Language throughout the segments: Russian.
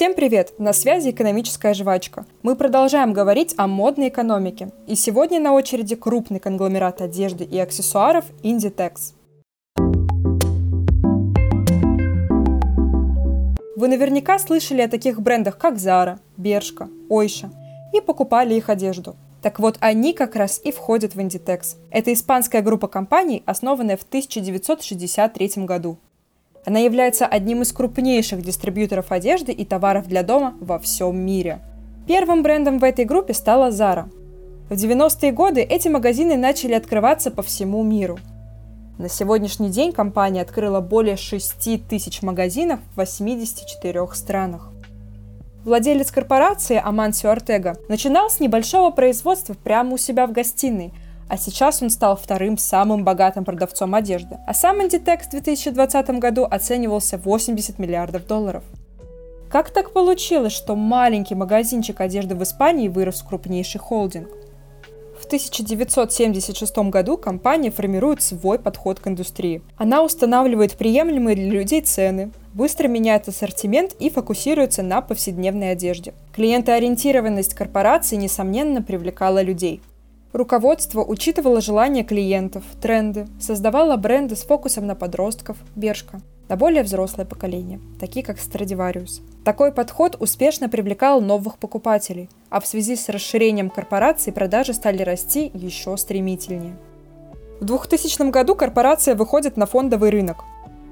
Всем привет! На связи экономическая жвачка. Мы продолжаем говорить о модной экономике. И сегодня на очереди крупный конгломерат одежды и аксессуаров Inditex. Вы наверняка слышали о таких брендах, как Zara, Bershka, Ойша, и покупали их одежду. Так вот, они как раз и входят в Inditex. Это испанская группа компаний, основанная в 1963 году. Она является одним из крупнейших дистрибьюторов одежды и товаров для дома во всем мире. Первым брендом в этой группе стала Zara. В 90-е годы эти магазины начали открываться по всему миру. На сегодняшний день компания открыла более 6 тысяч магазинов в 84 странах. Владелец корпорации Амансио Артега начинал с небольшого производства прямо у себя в гостиной – а сейчас он стал вторым самым богатым продавцом одежды. А сам Inditex в 2020 году оценивался 80 миллиардов долларов. Как так получилось, что маленький магазинчик одежды в Испании вырос в крупнейший холдинг? В 1976 году компания формирует свой подход к индустрии. Она устанавливает приемлемые для людей цены, быстро меняет ассортимент и фокусируется на повседневной одежде. Клиентоориентированность корпорации, несомненно, привлекала людей. Руководство учитывало желания клиентов, тренды, создавало бренды с фокусом на подростков, Бершка, на более взрослое поколение, такие как Stradivarius. Такой подход успешно привлекал новых покупателей, а в связи с расширением корпораций продажи стали расти еще стремительнее. В 2000 году корпорация выходит на фондовый рынок.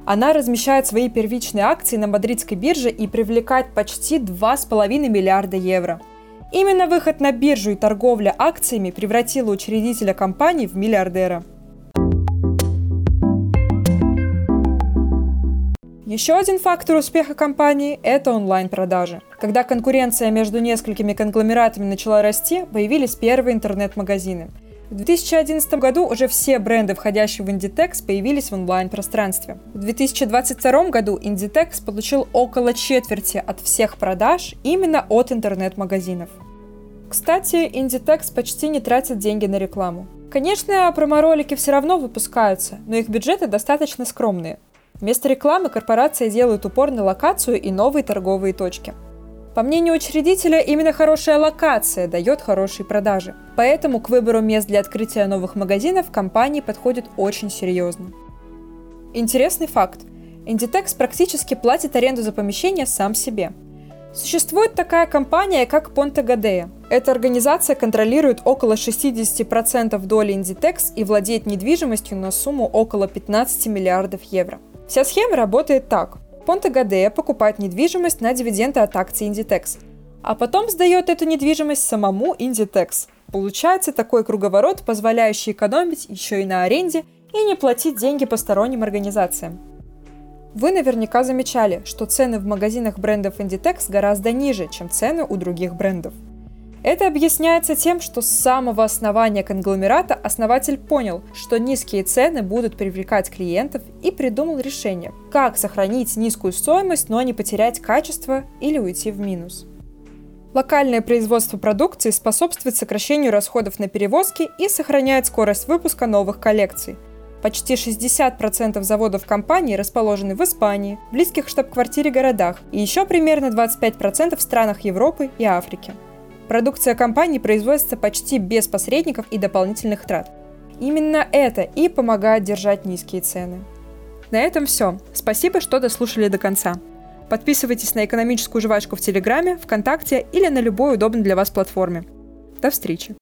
Она размещает свои первичные акции на мадридской бирже и привлекает почти 2,5 миллиарда евро – Именно выход на биржу и торговля акциями превратила учредителя компании в миллиардера. Еще один фактор успеха компании – это онлайн-продажи. Когда конкуренция между несколькими конгломератами начала расти, появились первые интернет-магазины – в 2011 году уже все бренды, входящие в Inditex, появились в онлайн-пространстве. В 2022 году Inditex получил около четверти от всех продаж именно от интернет-магазинов. Кстати, Inditex почти не тратит деньги на рекламу. Конечно, промо-ролики все равно выпускаются, но их бюджеты достаточно скромные. Вместо рекламы корпорация делает упор на локацию и новые торговые точки – по мнению учредителя, именно хорошая локация дает хорошие продажи. Поэтому к выбору мест для открытия новых магазинов компании подходит очень серьезно. Интересный факт. Inditex практически платит аренду за помещение сам себе. Существует такая компания, как Ponte Gadea. Эта организация контролирует около 60% доли Inditex и владеет недвижимостью на сумму около 15 миллиардов евро. Вся схема работает так. Понте Гадея покупает недвижимость на дивиденды от акций Inditex, а потом сдает эту недвижимость самому Inditex. Получается такой круговорот, позволяющий экономить еще и на аренде и не платить деньги посторонним организациям. Вы наверняка замечали, что цены в магазинах брендов Inditex гораздо ниже, чем цены у других брендов – это объясняется тем, что с самого основания конгломерата основатель понял, что низкие цены будут привлекать клиентов и придумал решение, как сохранить низкую стоимость, но не потерять качество или уйти в минус. Локальное производство продукции способствует сокращению расходов на перевозки и сохраняет скорость выпуска новых коллекций. Почти 60% заводов компании расположены в Испании, близких штаб-квартире городах и еще примерно 25% в странах Европы и Африки. Продукция компании производится почти без посредников и дополнительных трат. Именно это и помогает держать низкие цены. На этом все. Спасибо, что дослушали до конца. Подписывайтесь на экономическую жвачку в Телеграме, ВКонтакте или на любой удобной для вас платформе. До встречи!